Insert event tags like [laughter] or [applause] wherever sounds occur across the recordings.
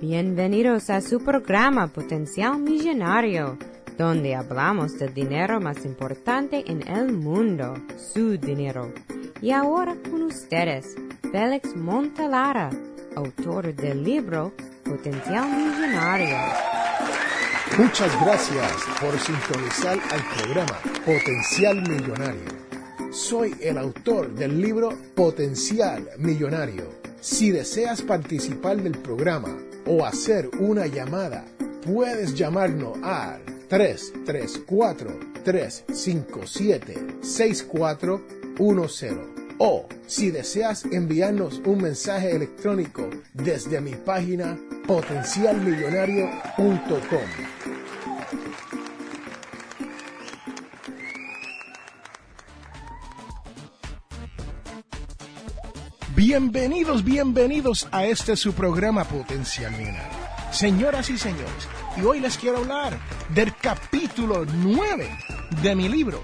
Bienvenidos a su programa Potencial Millonario, donde hablamos del dinero más importante en el mundo, su dinero. Y ahora con ustedes, Félix Montalara, autor del libro Potencial Millonario. Muchas gracias por sintonizar al programa Potencial Millonario. Soy el autor del libro Potencial Millonario. Si deseas participar del programa o hacer una llamada, puedes llamarnos al 334-357-6410 o si deseas enviarnos un mensaje electrónico desde mi página potencialmillonario.com. Bienvenidos, bienvenidos a este su programa Potencial Millonario. Señoras y señores, y hoy les quiero hablar del capítulo 9 de mi libro,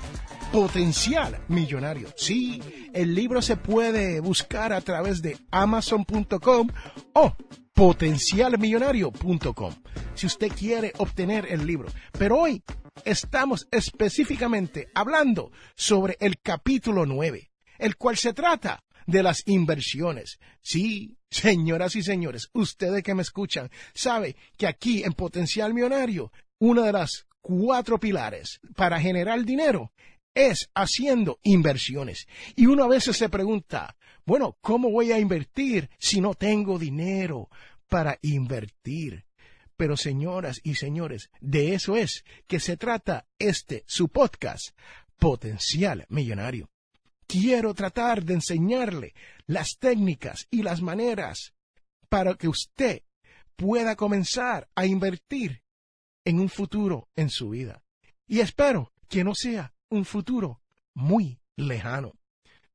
Potencial Millonario. Sí, el libro se puede buscar a través de amazon.com o potencialmillonario.com si usted quiere obtener el libro. Pero hoy estamos específicamente hablando sobre el capítulo 9, el cual se trata de las inversiones. Sí, señoras y señores, ustedes que me escuchan, sabe que aquí en Potencial Millonario, una de las cuatro pilares para generar dinero es haciendo inversiones. Y uno a veces se pregunta, bueno, ¿cómo voy a invertir si no tengo dinero para invertir? Pero señoras y señores, de eso es que se trata este su podcast, Potencial Millonario quiero tratar de enseñarle las técnicas y las maneras para que usted pueda comenzar a invertir en un futuro en su vida. Y espero que no sea un futuro muy lejano.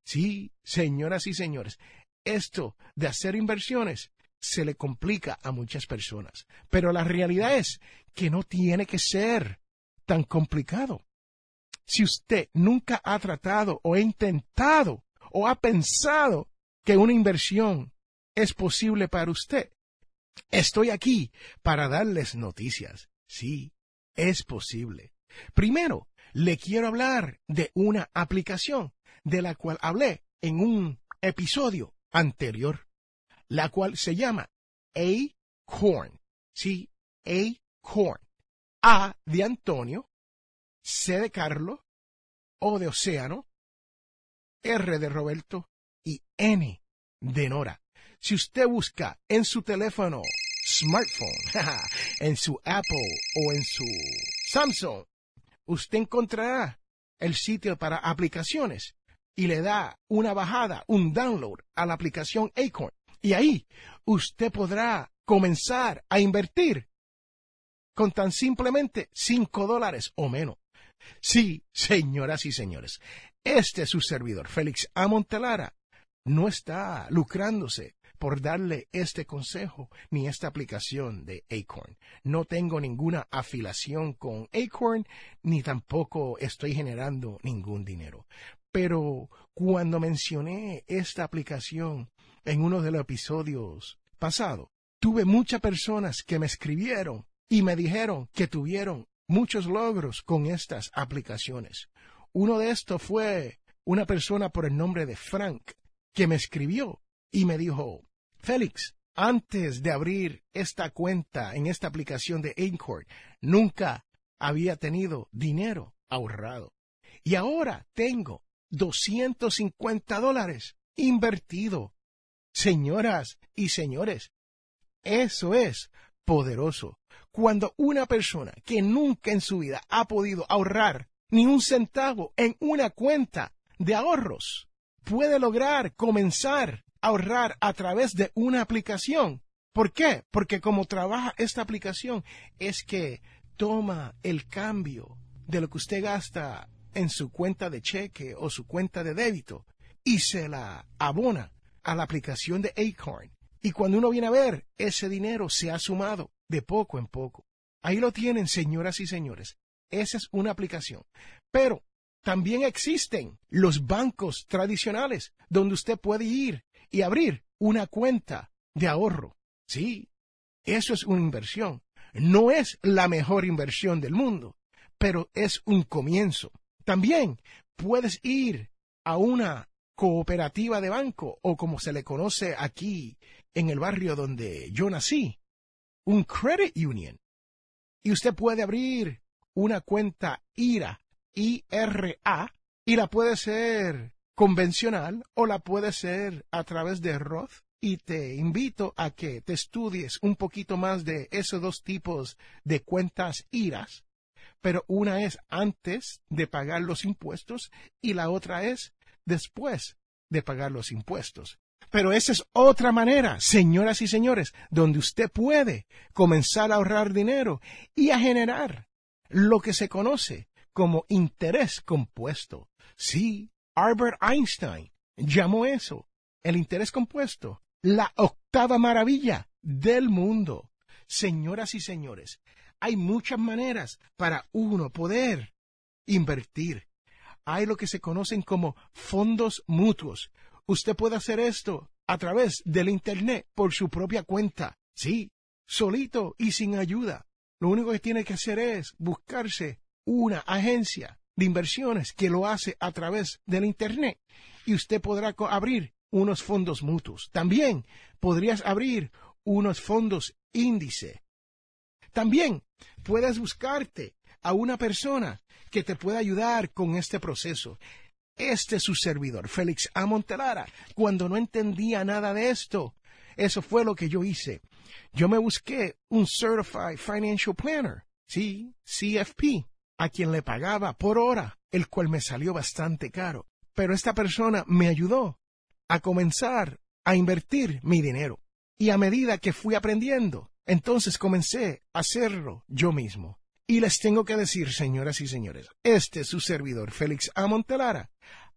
Sí, señoras y señores, esto de hacer inversiones se le complica a muchas personas, pero la realidad es que no tiene que ser tan complicado. Si usted nunca ha tratado o ha intentado o ha pensado que una inversión es posible para usted, estoy aquí para darles noticias. Sí, es posible. Primero, le quiero hablar de una aplicación de la cual hablé en un episodio anterior, la cual se llama Acorn. Sí, Acorn. A de Antonio, C de Carlos, O de Océano, R de Roberto y N de Nora. Si usted busca en su teléfono smartphone, [laughs] en su Apple o en su Samsung, usted encontrará el sitio para aplicaciones y le da una bajada, un download a la aplicación Acorn. Y ahí usted podrá comenzar a invertir con tan simplemente 5 dólares o menos. Sí, señoras y señores, este es su servidor, Félix Amontelara, no está lucrándose por darle este consejo ni esta aplicación de Acorn. No tengo ninguna afiliación con Acorn ni tampoco estoy generando ningún dinero. Pero cuando mencioné esta aplicación en uno de los episodios pasados, tuve muchas personas que me escribieron y me dijeron que tuvieron muchos logros con estas aplicaciones. Uno de estos fue una persona por el nombre de Frank que me escribió y me dijo, Félix, antes de abrir esta cuenta en esta aplicación de Anchor, nunca había tenido dinero ahorrado. Y ahora tengo 250 dólares invertido. Señoras y señores, eso es poderoso cuando una persona que nunca en su vida ha podido ahorrar ni un centavo en una cuenta de ahorros puede lograr comenzar a ahorrar a través de una aplicación. ¿Por qué? Porque como trabaja esta aplicación es que toma el cambio de lo que usted gasta en su cuenta de cheque o su cuenta de débito y se la abona a la aplicación de Acorn. Y cuando uno viene a ver, ese dinero se ha sumado de poco en poco. Ahí lo tienen, señoras y señores. Esa es una aplicación. Pero también existen los bancos tradicionales donde usted puede ir y abrir una cuenta de ahorro. Sí, Eso es una inversión. No es la mejor inversión del mundo, pero es un comienzo. También puedes ir a una cooperativa de banco o como se le conoce aquí en el barrio donde yo nací, un credit union. Y usted puede abrir una cuenta IRA, IRA, y la puede ser convencional o la puede ser a través de Roth. Y te invito a que te estudies un poquito más de esos dos tipos de cuentas IRAs. Pero una es antes de pagar los impuestos y la otra es después de pagar los impuestos. Pero esa es otra manera, señoras y señores, donde usted puede comenzar a ahorrar dinero y a generar lo que se conoce como interés compuesto. Sí, Albert Einstein llamó eso, el interés compuesto, la octava maravilla del mundo. Señoras y señores, hay muchas maneras para uno poder invertir. Hay lo que se conocen como fondos mutuos. Usted puede hacer esto a través del Internet por su propia cuenta. Sí, solito y sin ayuda. Lo único que tiene que hacer es buscarse una agencia de inversiones que lo hace a través del Internet y usted podrá abrir unos fondos mutuos. También podrías abrir unos fondos índice. También puedes buscarte a una persona que te pueda ayudar con este proceso. Este es su servidor, Félix A. Montelara. Cuando no entendía nada de esto, eso fue lo que yo hice. Yo me busqué un Certified Financial Planner, sí, CFP, a quien le pagaba por hora, el cual me salió bastante caro. Pero esta persona me ayudó a comenzar a invertir mi dinero. Y a medida que fui aprendiendo, entonces comencé a hacerlo yo mismo. Y les tengo que decir, señoras y señores, este su servidor, Félix A. Montelara,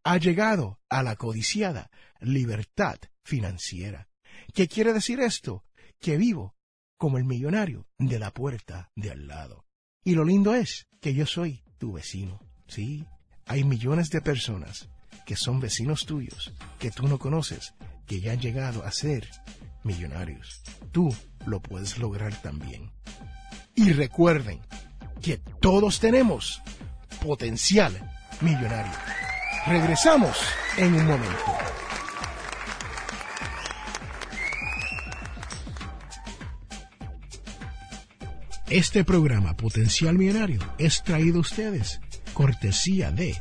ha llegado a la codiciada libertad financiera. ¿Qué quiere decir esto? Que vivo como el millonario de la puerta de al lado. Y lo lindo es que yo soy tu vecino. Sí, hay millones de personas que son vecinos tuyos, que tú no conoces, que ya han llegado a ser millonarios. Tú lo puedes lograr también. Y recuerden que todos tenemos potencial millonario. Regresamos en un momento. Este programa Potencial Millonario es traído a ustedes cortesía de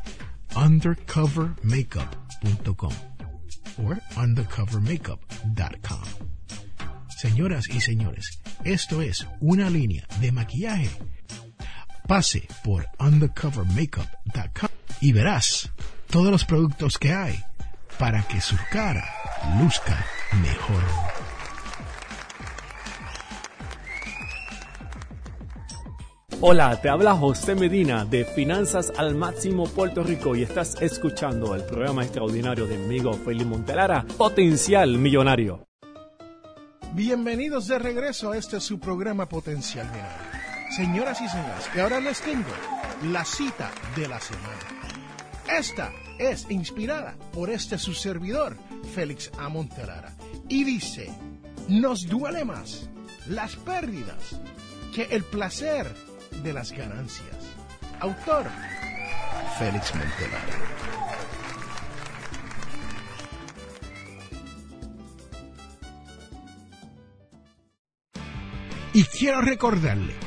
undercovermakeup.com o undercovermakeup.com. Señoras y señores, esto es una línea de maquillaje. Pase por undercovermakeup.com y verás todos los productos que hay para que su cara luzca mejor. Hola, te habla José Medina de Finanzas al Máximo Puerto Rico y estás escuchando el programa extraordinario de mi amigo Félix Montelara, Potencial Millonario. Bienvenidos de regreso a este su programa Potencial Millonario. Señoras y señores, que ahora les tengo la cita de la semana. Esta es inspirada por este su servidor, Félix A. Montelara, y dice, nos duele más las pérdidas que el placer de las ganancias. Autor, Félix Montelara. Y quiero recordarle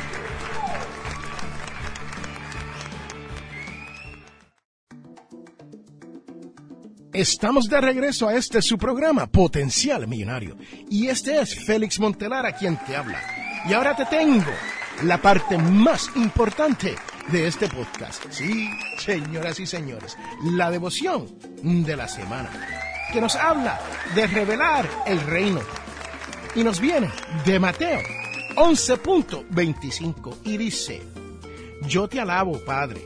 Estamos de regreso a este su programa Potencial Millonario y este es Félix Montelara quien te habla. Y ahora te tengo la parte más importante de este podcast. Sí, señoras y señores, la devoción de la semana, que nos habla de revelar el reino. Y nos viene de Mateo 11.25 y dice, Yo te alabo, Padre,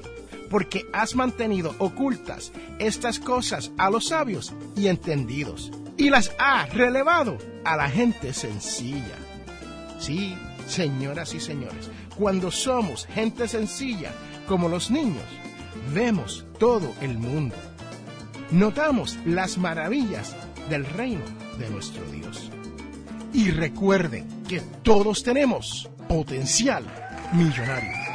porque has mantenido ocultas estas cosas a los sabios y entendidos, y las ha relevado a la gente sencilla. Sí, señoras y señores, cuando somos gente sencilla como los niños, vemos todo el mundo. Notamos las maravillas del reino de nuestro Dios. Y recuerden que todos tenemos potencial millonario.